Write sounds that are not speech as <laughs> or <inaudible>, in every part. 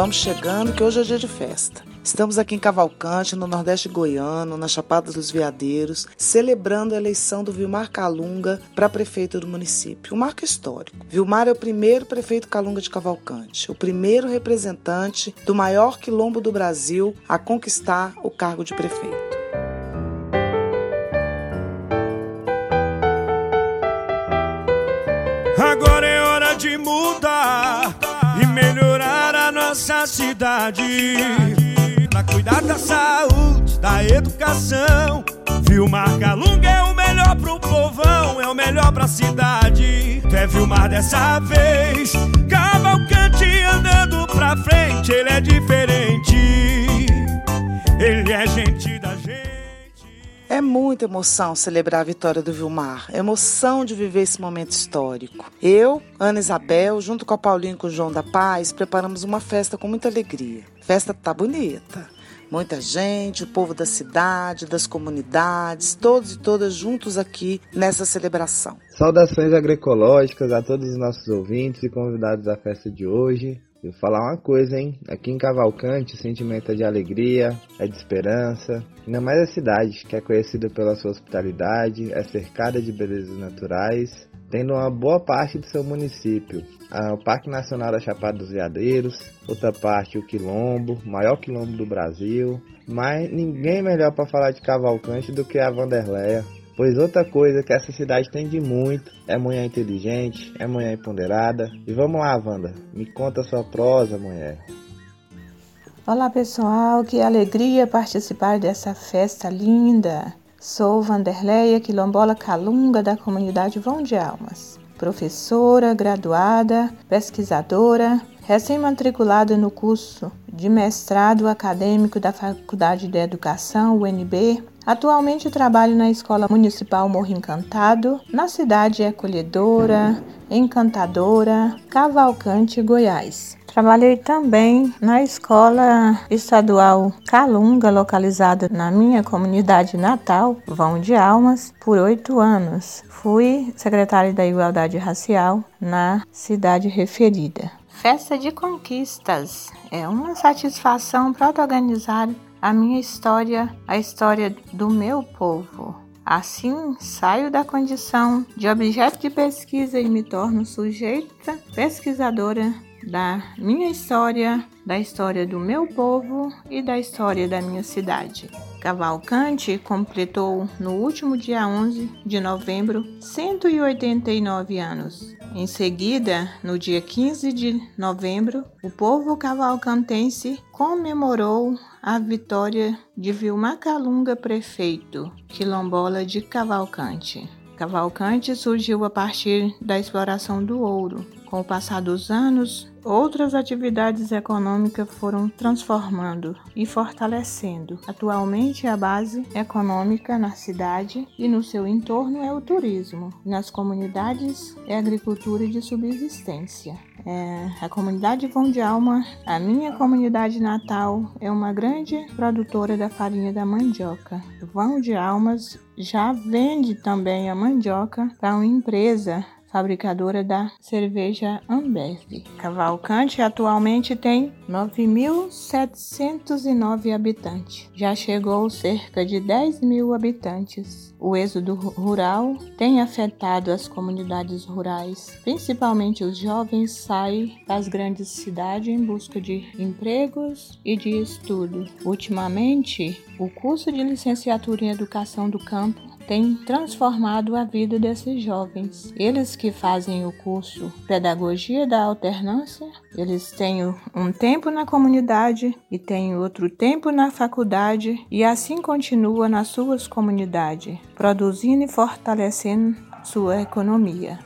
Vamos chegando que hoje é dia de festa. Estamos aqui em Cavalcante, no Nordeste Goiano, na Chapada dos Veadeiros, celebrando a eleição do Vilmar Calunga para prefeito do município. Um marco histórico. Vilmar é o primeiro prefeito Calunga de Cavalcante, o primeiro representante do maior quilombo do Brasil a conquistar o cargo de prefeito. Agora é hora de mudar nossa cidade cuidar da saúde, da educação. Vilmar Calunga é o melhor pro povão, é o melhor pra cidade. Tu é Vilmar dessa vez, Cavalcante andando pra frente, ele é diferente. Ele é gente da gente. É muita emoção celebrar a vitória do Vilmar, emoção de viver esse momento histórico. Eu, Ana Isabel, junto com a Paulinho e com o João da Paz, preparamos uma festa com muita alegria. A festa tá bonita. Muita gente, o povo da cidade, das comunidades, todos e todas juntos aqui nessa celebração. Saudações agroecológicas a todos os nossos ouvintes e convidados da festa de hoje. Eu vou falar uma coisa, hein? Aqui em Cavalcante, o sentimento é de alegria, é de esperança. Ainda mais a cidade, que é conhecida pela sua hospitalidade, é cercada de belezas naturais tendo uma boa parte do seu município. Ah, o Parque Nacional da Chapada dos Veadeiros, outra parte o Quilombo, maior quilombo do Brasil. Mas ninguém melhor para falar de Cavalcante do que a Vanderleia. Pois outra coisa que essa cidade tem de muito é mulher inteligente, é mulher empoderada. E vamos lá, Wanda, me conta sua prosa, mulher. Olá pessoal, que alegria participar dessa festa linda. Sou Vanderleia Quilombola Calunga da comunidade Vão de Almas, professora, graduada, pesquisadora, recém-matriculada no curso de mestrado acadêmico da Faculdade de Educação, UNB. Atualmente trabalho na Escola Municipal Morro Encantado, na cidade acolhedora, encantadora, Cavalcante, Goiás. Trabalhei também na escola estadual Calunga, localizada na minha comunidade natal, Vão de Almas, por oito anos. Fui secretária da Igualdade Racial na cidade referida. Festa de Conquistas é uma satisfação protagonizar a minha história, a história do meu povo. Assim, saio da condição de objeto de pesquisa e me torno sujeita pesquisadora da minha história, da história do meu povo e da história da minha cidade. Cavalcante completou no último dia 11 de novembro 189 anos. Em seguida, no dia 15 de novembro, o povo cavalcantense comemorou a vitória de Vilmar Calunga, prefeito quilombola de Cavalcante. Cavalcante surgiu a partir da exploração do ouro. Com o passar dos anos, Outras atividades econômicas foram transformando e fortalecendo. Atualmente, a base econômica na cidade e no seu entorno é o turismo. Nas comunidades, é agricultura de subsistência. É, a comunidade Vão de Alma, a minha comunidade natal, é uma grande produtora da farinha da mandioca. Vão de Almas já vende também a mandioca para uma empresa fabricadora da cerveja Ambev. Cavalcante atualmente tem 9.709 habitantes. Já chegou cerca de 10 mil habitantes. O êxodo rural tem afetado as comunidades rurais, principalmente os jovens saem das grandes cidades em busca de empregos e de estudo. Ultimamente, o curso de licenciatura em educação do campo tem transformado a vida desses jovens. Eles que fazem o curso Pedagogia da Alternância, eles têm um tempo na comunidade e têm outro tempo na faculdade e assim continua nas suas comunidades, produzindo e fortalecendo sua economia.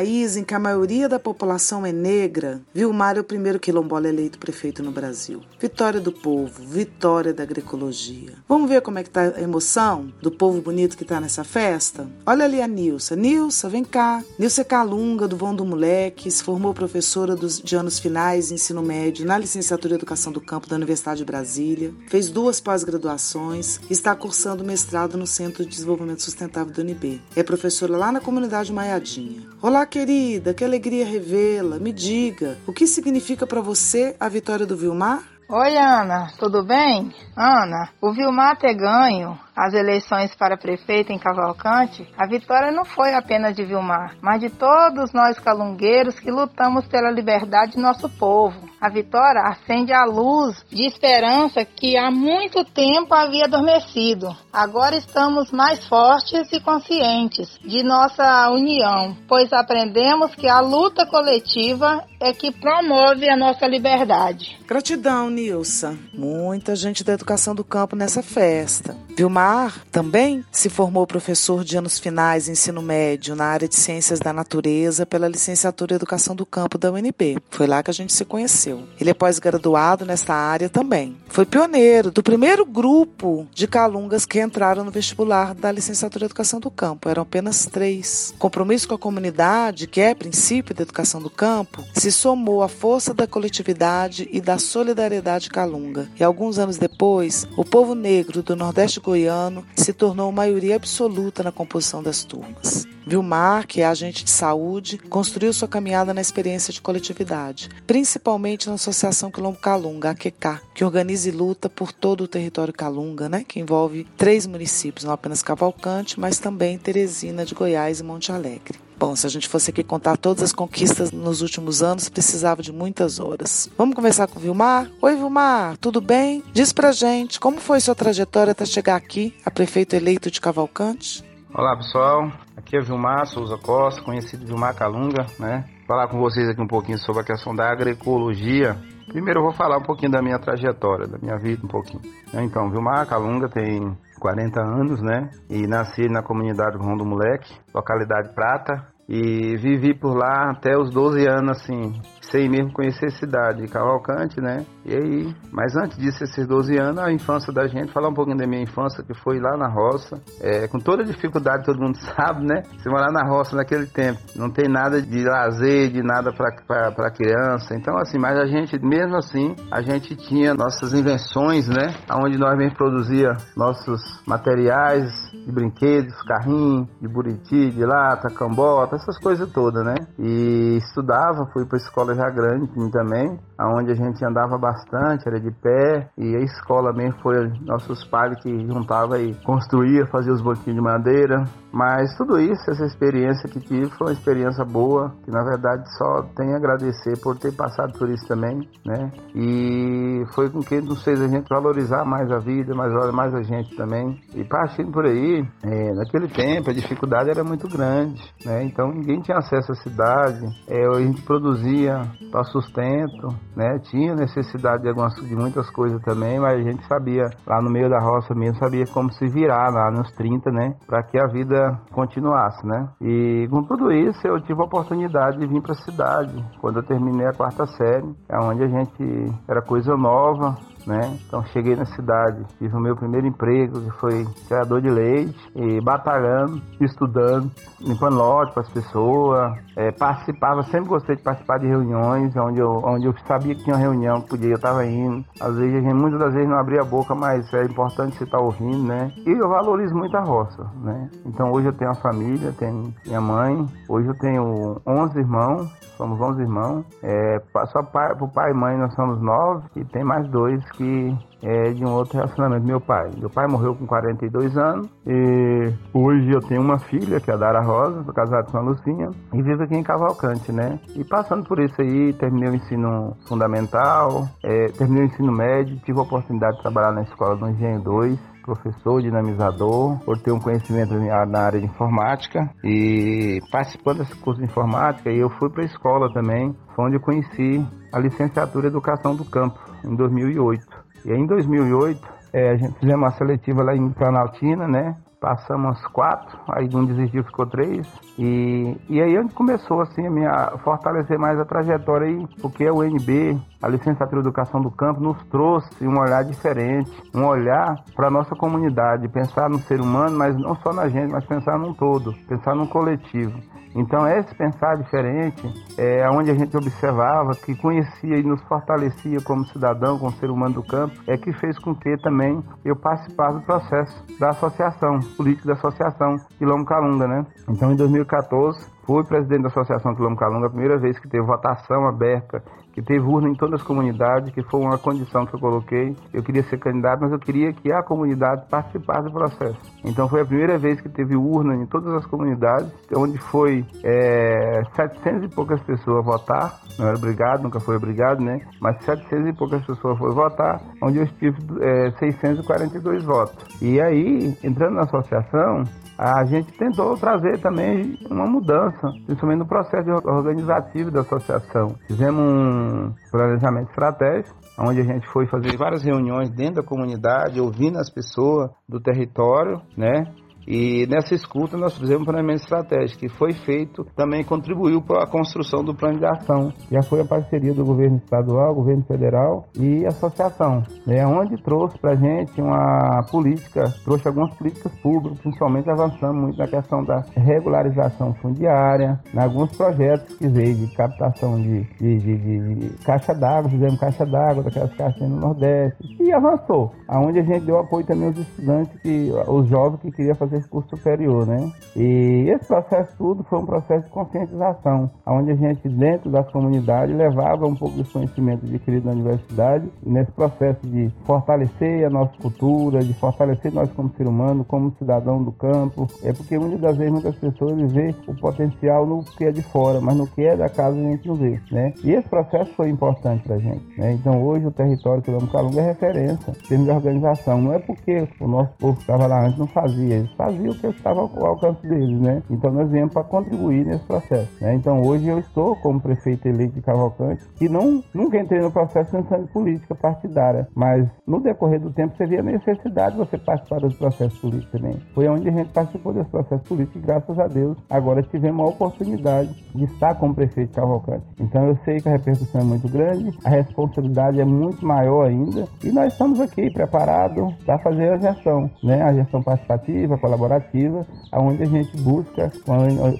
País em que a maioria da população é negra, Vilmar é o primeiro quilombola eleito prefeito no Brasil. Vitória do povo, vitória da agroecologia. Vamos ver como é que tá a emoção do povo bonito que tá nessa festa? Olha ali a Nilsa. Nilsa, vem cá. Nilsa é Calunga, do Vão do Moleque, se formou professora dos, de anos finais, ensino médio, na licenciatura em Educação do Campo da Universidade de Brasília. Fez duas pós-graduações e está cursando mestrado no Centro de Desenvolvimento Sustentável do UNB. É professora lá na comunidade Maiadinha. Olá, querida, que alegria revê-la. Me diga, o que significa para você a vitória do Vilmar? Oi, Ana, tudo bem? Ana, o Vilmar ter ganho as eleições para prefeito em Cavalcante, a vitória não foi apenas de Vilmar, mas de todos nós calungueiros que lutamos pela liberdade de nosso povo. A vitória acende a luz de esperança que há muito tempo havia adormecido. Agora estamos mais fortes e conscientes de nossa união, pois aprendemos que a luta coletiva é que promove a nossa liberdade. Gratidão, Nilsa. Muita gente da educação do campo nessa festa. Vilmar também se formou professor de anos finais ensino médio na área de ciências da natureza pela licenciatura em educação do campo da UNB. Foi lá que a gente se conheceu. Ele é pós-graduado nesta área também. Foi pioneiro do primeiro grupo de calungas que entraram no vestibular da licenciatura em educação do campo. Eram apenas três. Compromisso com a comunidade, que é princípio da educação do campo, se somou à força da coletividade e da solidariedade calunga. E alguns anos depois, o povo negro do Nordeste goiano se tornou maioria absoluta na composição das turmas. Vilmar, que é agente de saúde, construiu sua caminhada na experiência de coletividade, principalmente na Associação Quilombo Calunga, AQK, que organiza e luta por todo o território Calunga, né, que envolve três municípios, não apenas Cavalcante, mas também Teresina de Goiás e Monte Alegre. Bom, se a gente fosse aqui contar todas as conquistas nos últimos anos, precisava de muitas horas. Vamos conversar com o Vilmar? Oi, Vilmar, tudo bem? Diz pra gente como foi sua trajetória até chegar aqui, a prefeito eleito de Cavalcante? Olá, pessoal. Aqui é Vilmar Souza Costa, conhecido Vilmar Calunga, né? Falar com vocês aqui um pouquinho sobre a questão da agroecologia. Primeiro eu vou falar um pouquinho da minha trajetória, da minha vida um pouquinho. Então, Vilmar Calunga tem 40 anos, né? E nasci na comunidade Ron do Moleque, localidade Prata. E vivi por lá até os 12 anos, assim, sem mesmo conhecer cidade, Cavalcante, né? E aí, mas antes disso, esses 12 anos, a infância da gente, falar um pouquinho da minha infância, que foi lá na roça, é, com toda dificuldade, todo mundo <laughs> sabe, né? Se morar na roça naquele tempo, não tem nada de lazer, de nada para criança. Então, assim, mas a gente, mesmo assim, a gente tinha nossas invenções, né? Onde nós mesmo produzia nossos materiais de brinquedos, carrinho, de buriti, de lata, cambota, essas coisas todas, né? E estudava, fui para escola grande também, aonde a gente andava bastante, era de pé, e a escola mesmo foi nossos pais que juntava e construía, fazia os banquinhos de madeira. Mas tudo isso, essa experiência que tive foi uma experiência boa, que na verdade só tenho a agradecer por ter passado por isso também, né? E foi com que nos fez a gente valorizar mais a vida, mais, mais a gente também. E partindo por aí, é, naquele tempo a dificuldade era muito grande, né? Então ninguém tinha acesso à cidade, é, a gente produzia para sustento, né? Tinha necessidade de, algumas, de muitas coisas também, mas a gente sabia, lá no meio da roça mesmo, sabia como se virar lá nos 30, né? Para que a vida continuasse, né? E com tudo isso eu tive a oportunidade de vir para a cidade, quando eu terminei a quarta série, é onde a gente era coisa nova, né? Então cheguei na cidade, tive o meu primeiro emprego, que foi criador de leite, e batalhando, estudando, limpando lote para as pessoas, é, participava, sempre gostei de participar de reuniões, onde eu, onde eu sabia que tinha uma reunião, podia, eu estava indo. Às vezes, muitas das vezes não abria a boca, mas é importante você estar tá ouvindo, né? E eu valorizo muito a roça, né? Então hoje eu tenho a família, tenho minha mãe, hoje eu tenho 11 irmãos, somos 11 irmãos, é, só pai, pro pai e mãe nós somos nove, e tem mais dois que é de um outro relacionamento. Meu pai. Meu pai morreu com 42 anos e hoje eu tenho uma filha, que é a Dara Rosa, sou casado com a Lucinha e vivo aqui em Cavalcante, né? E passando por isso aí, terminei o ensino fundamental, é, terminei o ensino médio, tive a oportunidade de trabalhar na escola do Engenho 2, professor dinamizador, por ter um conhecimento na área de informática e participando desse curso de informática, eu fui para a escola também, onde eu conheci a licenciatura em Educação do Campo, em 2008. E aí, em 2008, é, a gente fizemos uma seletiva lá em Planaltina, né? Passamos quatro, aí um desistiu, ficou três. E, e aí onde começou assim a minha fortalecer mais a trajetória aí, porque a UNB, a licenciatura de educação do campo, nos trouxe um olhar diferente, um olhar para a nossa comunidade, pensar no ser humano, mas não só na gente, mas pensar num todo, pensar num coletivo. Então, esse pensar diferente, é onde a gente observava, que conhecia e nos fortalecia como cidadão, como ser humano do campo, é que fez com que também eu participasse do processo da associação, política da associação Quilombo Calunga, né? Então, em 2014, fui presidente da Associação Quilombo Calunga, a primeira vez que teve votação aberta que teve urna em todas as comunidades, que foi uma condição que eu coloquei. Eu queria ser candidato, mas eu queria que a comunidade participasse do processo. Então foi a primeira vez que teve urna em todas as comunidades, onde foi é, 700 e poucas pessoas votar. Não era obrigado, nunca foi obrigado, né? Mas 700 e poucas pessoas foram votar, onde eu tive é, 642 votos. E aí, entrando na associação, a gente tentou trazer também uma mudança, principalmente no processo organizativo da associação. Fizemos um planejamento estratégico, onde a gente foi fazer várias reuniões dentro da comunidade, ouvindo as pessoas do território, né? E nessa escuta nós fizemos um planejamento estratégico que foi feito, também contribuiu para a construção do plano de ação. Já foi a parceria do governo estadual, governo federal e associação, né, onde trouxe para a gente uma política, trouxe algumas políticas públicas, principalmente avançando muito na questão da regularização fundiária, em alguns projetos que veio de captação de, de, de, de caixa d'água, fizemos caixa d'água daquelas caixas no Nordeste e avançou, aonde a gente deu apoio também aos estudantes, que, os jovens que queriam fazer fazer curso superior, né? E esse processo tudo foi um processo de conscientização, onde a gente, dentro das comunidades, levava um pouco desse conhecimento adquirido na universidade, nesse processo de fortalecer a nossa cultura, de fortalecer nós como ser humano, como cidadão do campo. É porque muitas das vezes muitas pessoas vê o potencial no que é de fora, mas no que é da casa a gente não vê, né? E esse processo foi importante para a gente, né? Então hoje o território que Calunga é referência em termos de organização. Não é porque o nosso povo que estava lá antes não fazia, eles fazia o que estava ao alcance deles, né? Então nós viemos para contribuir nesse processo, né? Então hoje eu estou como prefeito eleito de Cavalcante e não nunca entrei no processo pensando em política partidária, mas no decorrer do tempo você via a necessidade de você participar desse processo político também. Foi onde a gente participou desse processo político e graças a Deus agora tivemos a oportunidade de estar como prefeito de Cavalcante. Então eu sei que a repercussão é muito grande, a responsabilidade é muito maior ainda e nós estamos aqui preparados para fazer a gestão, né? A gestão participativa, colaborativa, onde a gente busca,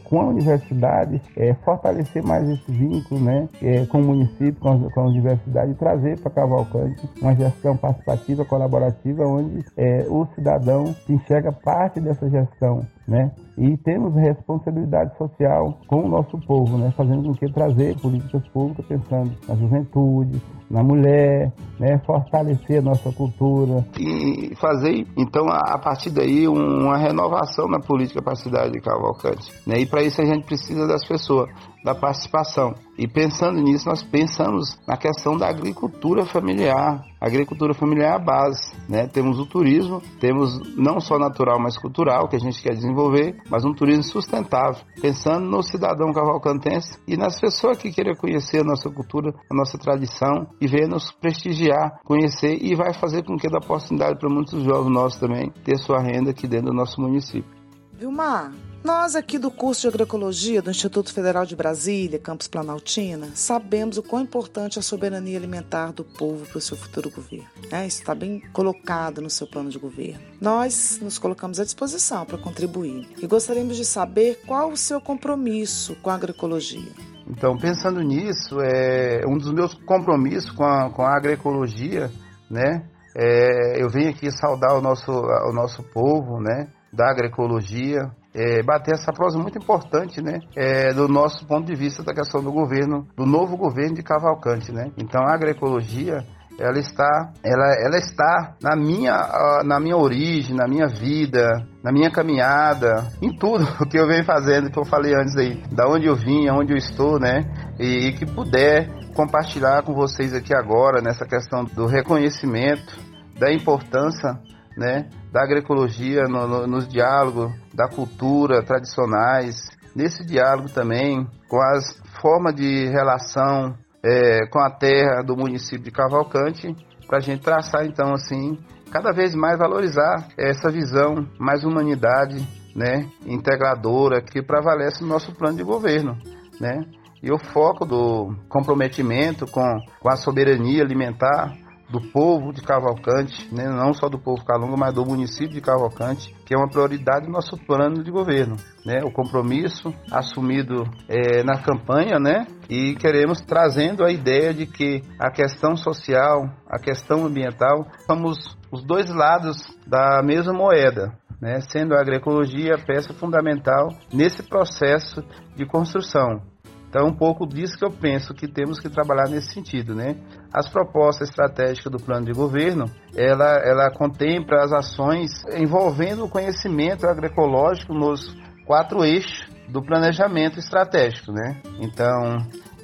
com a, universidade, é, fortalecer mais esse vínculo né, é, com o município, com a, com a universidade, e trazer para Cavalcante uma gestão participativa, colaborativa, onde é, o cidadão enxerga parte dessa gestão né? E temos responsabilidade social com o nosso povo, né? Fazendo com que trazer políticas públicas pensando na juventude, na mulher, né? Fortalecer a nossa cultura. E fazer, então, a partir daí, uma renovação na política para a cidade de Cavalcante, né? E para isso a gente precisa das pessoas da participação. E pensando nisso, nós pensamos na questão da agricultura familiar. Agricultura familiar é a base, né? Temos o turismo, temos não só natural, mas cultural, que a gente quer desenvolver, mas um turismo sustentável, pensando no cidadão cavalcantense e nas pessoas que querem conhecer a nossa cultura, a nossa tradição e ver nos prestigiar, conhecer e vai fazer com que dê oportunidade para muitos jovens nossos também ter sua renda aqui dentro do nosso município. Vilmar, nós aqui do curso de agroecologia do Instituto Federal de Brasília, Campus Planaltina, sabemos o quão importante é a soberania alimentar do povo para o seu futuro governo. É, isso está bem colocado no seu plano de governo. Nós nos colocamos à disposição para contribuir e gostaríamos de saber qual o seu compromisso com a agroecologia. Então, pensando nisso, é um dos meus compromissos com a, com a agroecologia, né? É, eu venho aqui saudar o nosso, o nosso povo, né? Da agroecologia, é, bater essa prosa muito importante, né, é, do nosso ponto de vista da questão do governo, do novo governo de Cavalcante, né. Então a agroecologia ela está, ela, ela está na minha, na minha origem, na minha vida, na minha caminhada, em tudo <laughs> o que eu venho fazendo, que eu falei antes aí, da onde eu vim, aonde eu estou, né, e, e que puder compartilhar com vocês aqui agora nessa questão do reconhecimento da importância né, da agroecologia no, no, nos diálogos da cultura tradicionais, nesse diálogo também com as formas de relação é, com a terra do município de Cavalcante, para a gente traçar então assim cada vez mais valorizar essa visão mais humanidade, né, integradora que prevalece no nosso plano de governo, né? E o foco do comprometimento com, com a soberania alimentar do povo de Cavalcante, né? não só do povo Calunga, mas do município de Cavalcante, que é uma prioridade do nosso plano de governo. Né? O compromisso assumido é, na campanha, né? e queremos trazendo a ideia de que a questão social, a questão ambiental, somos os dois lados da mesma moeda. Né? Sendo a agroecologia a peça fundamental nesse processo de construção. Então, um pouco disso que eu penso que temos que trabalhar nesse sentido, né? As propostas estratégicas do plano de governo, ela, ela contempla as ações envolvendo o conhecimento agroecológico nos quatro eixos do planejamento estratégico, né? Então,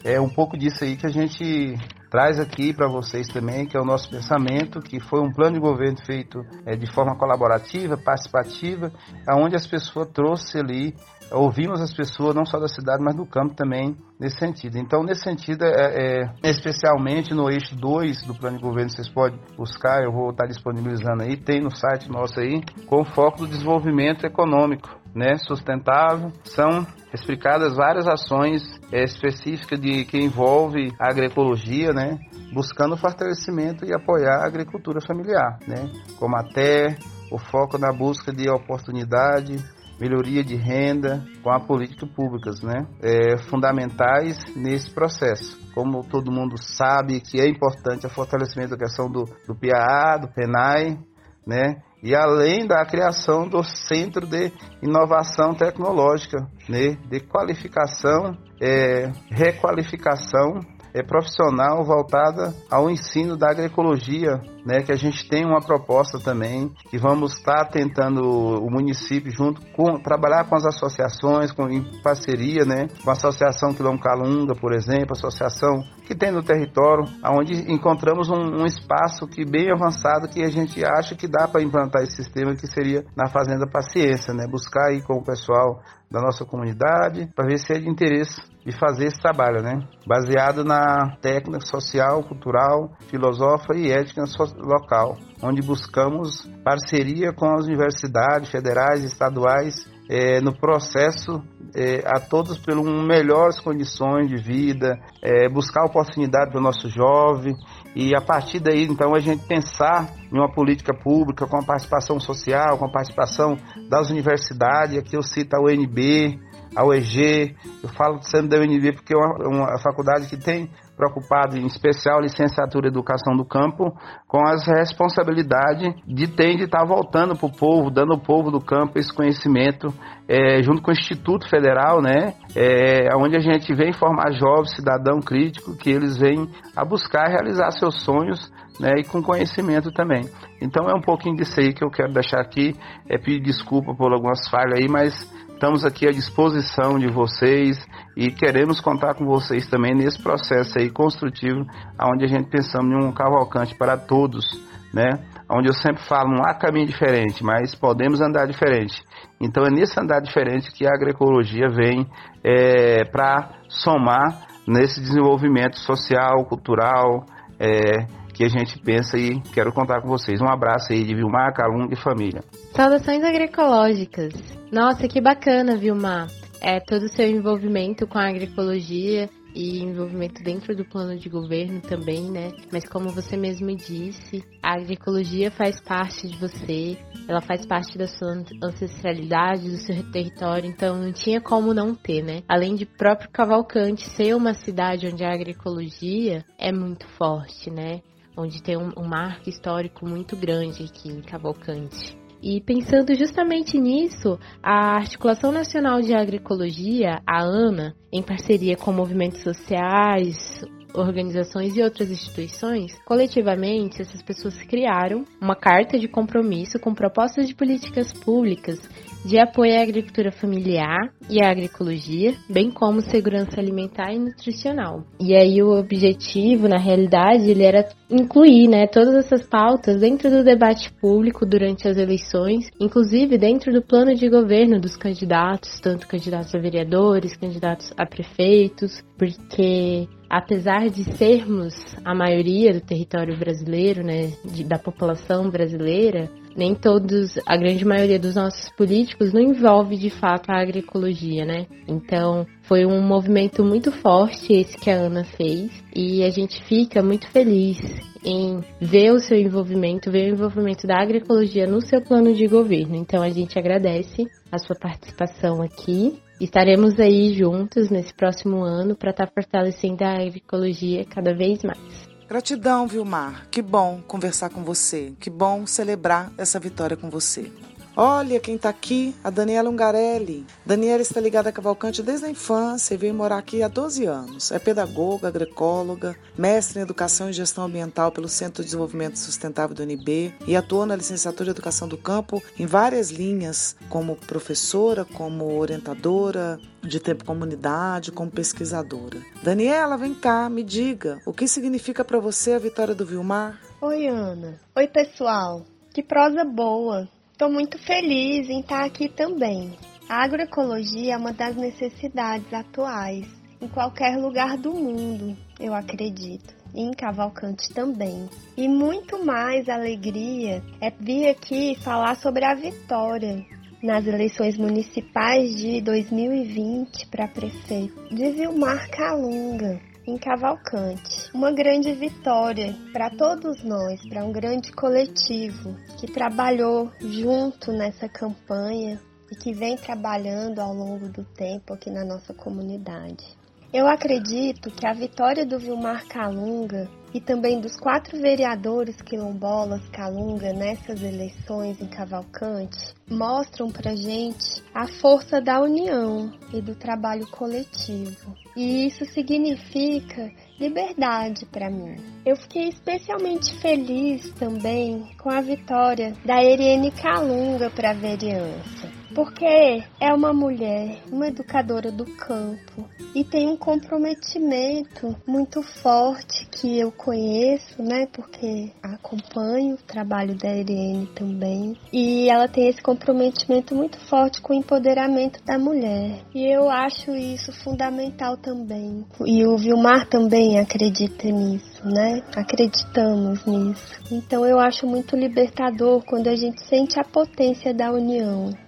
é um pouco disso aí que a gente traz aqui para vocês também, que é o nosso pensamento, que foi um plano de governo feito é, de forma colaborativa, participativa, aonde as pessoas trouxeram ali ouvimos as pessoas, não só da cidade, mas do campo também, nesse sentido. Então, nesse sentido, é, é, especialmente no eixo 2 do plano de governo, vocês podem buscar, eu vou estar disponibilizando aí, tem no site nosso aí, com foco do desenvolvimento econômico, né, sustentável. São explicadas várias ações é, específicas de que envolve a agroecologia, né, buscando o fortalecimento e apoiar a agricultura familiar, né, como até o foco na busca de oportunidade, melhoria de renda, com a política públicas, né? É, fundamentais nesse processo. Como todo mundo sabe que é importante o fortalecimento da questão do, do PAA, do PENAI, né? E além da criação do Centro de Inovação Tecnológica, né? De qualificação, é, requalificação é, profissional voltada ao ensino da agroecologia, né, que a gente tem uma proposta também, que vamos estar tentando o município junto com trabalhar com as associações, com em parceria, né, com a Associação Quilombo Calunga, por exemplo, associação que tem no território, onde encontramos um, um espaço que bem avançado que a gente acha que dá para implantar esse sistema que seria na Fazenda Paciência, né, buscar aí com o pessoal da nossa comunidade para ver se é de interesse de fazer esse trabalho, né? Baseado na técnica social, cultural, filosófica e ética local, onde buscamos parceria com as universidades federais e estaduais é, no processo é, a todos por melhores condições de vida, é, buscar oportunidade para o nosso jovem. E a partir daí então a gente pensar em uma política pública com a participação social, com a participação das universidades, aqui eu cito a UNB, a UEG, eu falo sendo da UNB porque é uma, uma faculdade que tem preocupado em especial licenciatura educação do campo com as responsabilidades de ter de estar voltando para o povo, dando ao povo do campo esse conhecimento, é, junto com o Instituto Federal, né, é, onde a gente vem formar jovens, cidadão crítico, que eles vêm a buscar realizar seus sonhos né, e com conhecimento também. Então é um pouquinho disso aí que eu quero deixar aqui, é pedir desculpa por algumas falhas aí, mas Estamos aqui à disposição de vocês e queremos contar com vocês também nesse processo aí construtivo, onde a gente pensamos em um cavalcante para todos, né? Onde eu sempre falo, não há caminho diferente, mas podemos andar diferente. Então é nesse andar diferente que a agroecologia vem é, para somar nesse desenvolvimento social, cultural, é, que a gente pensa e quero contar com vocês. Um abraço aí de Vilmar, Calum e família. Saudações agroecológicas. Nossa, que bacana, Vilmar. É todo o seu envolvimento com a agroecologia e envolvimento dentro do plano de governo também, né? Mas como você mesmo disse, a agroecologia faz parte de você, ela faz parte da sua ancestralidade, do seu território, então não tinha como não ter, né? Além de próprio Cavalcante ser uma cidade onde a agroecologia é muito forte, né? Onde tem um, um marco histórico muito grande aqui em Cavalcante. E pensando justamente nisso, a Articulação Nacional de Agroecologia, a ANA, em parceria com movimentos sociais, organizações e outras instituições, coletivamente, essas pessoas criaram uma carta de compromisso com propostas de políticas públicas de apoio à agricultura familiar e à agroecologia, bem como segurança alimentar e nutricional. E aí o objetivo, na realidade, ele era incluir né, todas essas pautas dentro do debate público durante as eleições, inclusive dentro do plano de governo dos candidatos, tanto candidatos a vereadores, candidatos a prefeitos, porque apesar de sermos a maioria do território brasileiro, né, de, da população brasileira, nem todos, a grande maioria dos nossos políticos não envolve de fato a agroecologia, né? Então, foi um movimento muito forte esse que a Ana fez e a gente fica muito feliz em ver o seu envolvimento, ver o envolvimento da agroecologia no seu plano de governo. Então, a gente agradece a sua participação aqui. Estaremos aí juntos nesse próximo ano para estar tá fortalecendo a agroecologia cada vez mais. Gratidão, Vilmar. Que bom conversar com você. Que bom celebrar essa vitória com você. Olha quem está aqui, a Daniela Ungarelli. Daniela está ligada a Cavalcante desde a infância e veio morar aqui há 12 anos. É pedagoga, agroecóloga, mestre em Educação e Gestão Ambiental pelo Centro de Desenvolvimento Sustentável do UNB e atuou na licenciatura de Educação do Campo em várias linhas, como professora, como orientadora de tempo comunidade, como pesquisadora. Daniela, vem cá, me diga, o que significa para você a vitória do Vilmar? Oi, Ana. Oi, pessoal. Que prosa boa. Estou muito feliz em estar aqui também. A agroecologia é uma das necessidades atuais em qualquer lugar do mundo, eu acredito, e em Cavalcante também. E muito mais alegria é vir aqui falar sobre a vitória nas eleições municipais de 2020 para prefeito de Vilmar Calunga em Cavalcante. Uma grande vitória para todos nós, para um grande coletivo que trabalhou junto nessa campanha e que vem trabalhando ao longo do tempo aqui na nossa comunidade. Eu acredito que a vitória do Vilmar Calunga e também dos quatro vereadores quilombolas Calunga nessas eleições em Cavalcante mostram pra gente a força da união e do trabalho coletivo. E isso significa liberdade para mim. Eu fiquei especialmente feliz também com a vitória da Eriene Calunga para a vereança porque é uma mulher, uma educadora do campo e tem um comprometimento muito forte que eu conheço, né? Porque acompanho o trabalho da Irene também e ela tem esse comprometimento muito forte com o empoderamento da mulher e eu acho isso fundamental também. E o Vilmar também acredita nisso, né? Acreditamos nisso. Então eu acho muito libertador quando a gente sente a potência da união.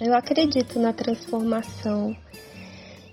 Eu acredito na transformação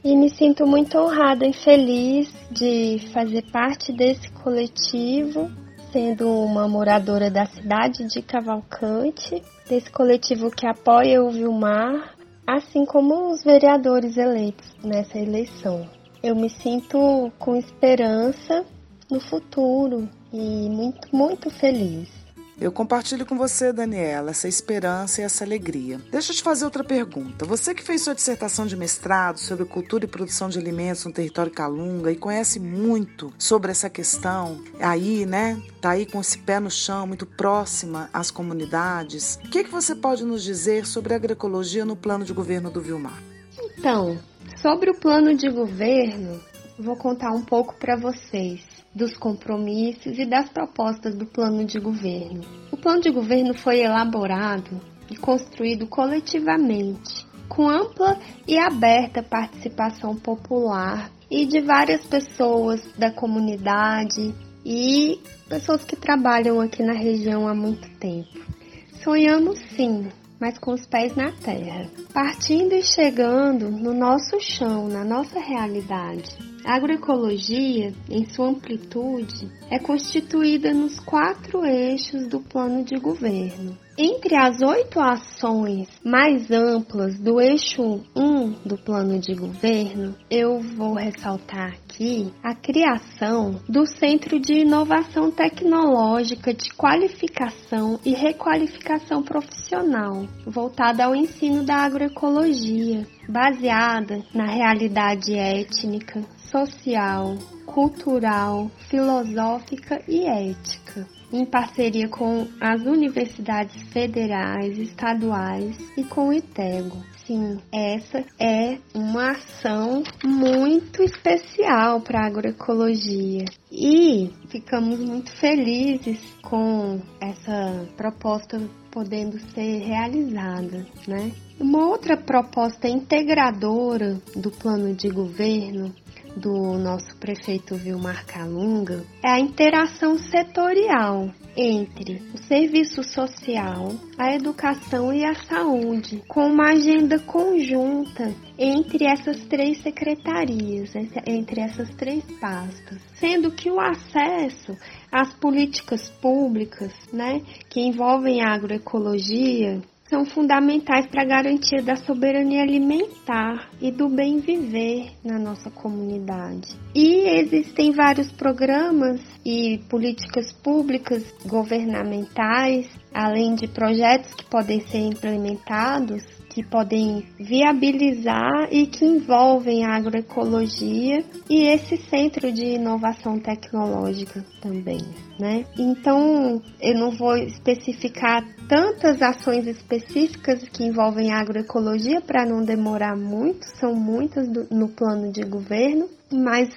e me sinto muito honrada e feliz de fazer parte desse coletivo, sendo uma moradora da cidade de Cavalcante, desse coletivo que apoia o Vilmar, assim como os vereadores eleitos nessa eleição. Eu me sinto com esperança no futuro e muito, muito feliz. Eu compartilho com você, Daniela, essa esperança e essa alegria. Deixa eu te fazer outra pergunta. Você que fez sua dissertação de mestrado sobre cultura e produção de alimentos no território Calunga e conhece muito sobre essa questão, aí, né? Tá aí com esse pé no chão, muito próxima às comunidades. O que, que você pode nos dizer sobre a agroecologia no plano de governo do Vilmar? Então, sobre o plano de governo, vou contar um pouco para vocês dos compromissos e das propostas do plano de governo. O plano de governo foi elaborado e construído coletivamente, com ampla e aberta participação popular e de várias pessoas da comunidade e pessoas que trabalham aqui na região há muito tempo. Sonhamos sim, mas com os pés na terra, partindo e chegando no nosso chão, na nossa realidade a agroecologia, em sua amplitude, é constituída nos quatro eixos do plano de governo. Entre as oito ações mais amplas do eixo 1 do plano de governo, eu vou ressaltar aqui a criação do Centro de Inovação Tecnológica de Qualificação e Requalificação Profissional, voltada ao ensino da agroecologia, baseada na realidade étnica, social, cultural, filosófica e ética, em parceria com as universidades federais, estaduais e com o ITEGO, assim, essa é uma ação muito especial para a agroecologia. E ficamos muito felizes com essa proposta podendo ser realizada, né? Uma outra proposta integradora do plano de governo do nosso prefeito Vilmar Calunga é a interação setorial entre o serviço social, a educação e a saúde, com uma agenda conjunta entre essas três secretarias, entre essas três pastas, sendo que o acesso às políticas públicas, né, que envolvem a agroecologia, são fundamentais para a garantia da soberania alimentar e do bem viver na nossa comunidade. E existem vários programas e políticas públicas governamentais, além de projetos que podem ser implementados que podem viabilizar e que envolvem a agroecologia e esse centro de inovação tecnológica também, né? Então, eu não vou especificar tantas ações específicas que envolvem a agroecologia para não demorar muito, são muitas do, no plano de governo, mas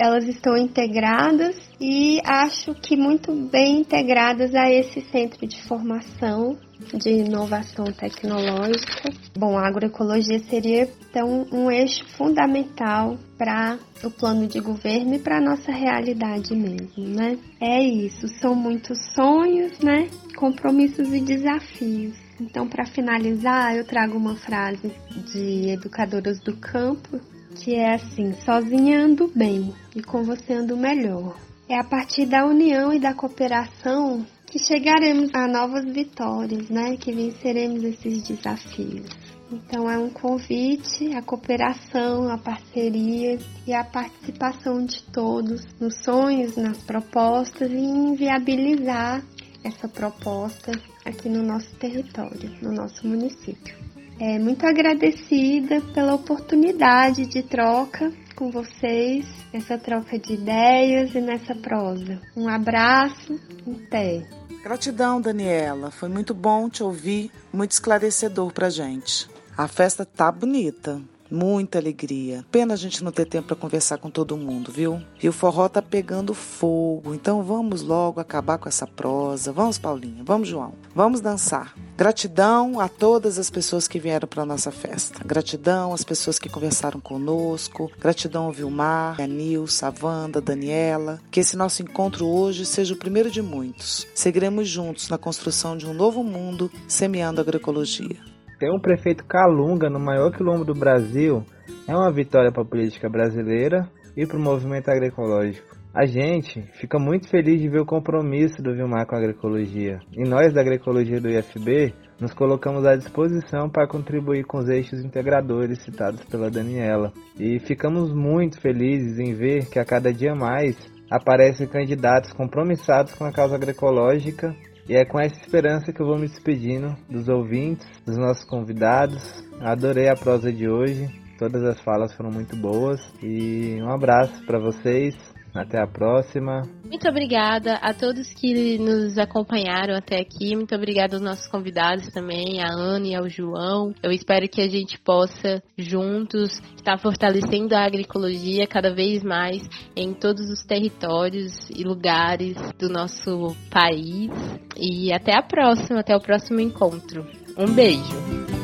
elas estão integradas e acho que muito bem integradas a esse centro de formação de inovação tecnológica. Bom, a agroecologia seria então um eixo fundamental para o plano de governo e para a nossa realidade mesmo, né? É isso, são muitos sonhos, né? Compromissos e desafios. Então, para finalizar, eu trago uma frase de educadoras do campo que é assim: sozinha ando bem e com você ando melhor. É a partir da união e da cooperação que chegaremos a novas vitórias, né? Que venceremos esses desafios. Então é um convite à cooperação, à parceria e à participação de todos nos sonhos, nas propostas e em viabilizar essa proposta aqui no nosso território, no nosso município. É muito agradecida pela oportunidade de troca com vocês, essa troca de ideias e nessa prosa. Um abraço, até. Gratidão, Daniela. Foi muito bom te ouvir, muito esclarecedor pra gente. A festa tá bonita. Muita alegria. Pena a gente não ter tempo para conversar com todo mundo, viu? E o forró tá pegando fogo. Então vamos logo acabar com essa prosa. Vamos, Paulinha. Vamos, João. Vamos dançar. Gratidão a todas as pessoas que vieram para nossa festa. Gratidão às pessoas que conversaram conosco. Gratidão ao Vilmar, a Nilson, a Wanda, a Daniela. Que esse nosso encontro hoje seja o primeiro de muitos. Seguiremos juntos na construção de um novo mundo, semeando agroecologia. Ter um prefeito Calunga no maior quilombo do Brasil é uma vitória para a política brasileira e para o movimento agroecológico. A gente fica muito feliz de ver o compromisso do Vilmar com a agroecologia. E nós da agroecologia do IFB nos colocamos à disposição para contribuir com os eixos integradores citados pela Daniela. E ficamos muito felizes em ver que a cada dia mais aparecem candidatos compromissados com a causa agroecológica e é com essa esperança que eu vou me despedindo dos ouvintes, dos nossos convidados. Adorei a prosa de hoje. Todas as falas foram muito boas e um abraço para vocês. Até a próxima. Muito obrigada a todos que nos acompanharam até aqui. Muito obrigada aos nossos convidados também, a Ana e ao João. Eu espero que a gente possa juntos estar fortalecendo a agroecologia cada vez mais em todos os territórios e lugares do nosso país. E até a próxima, até o próximo encontro. Um beijo.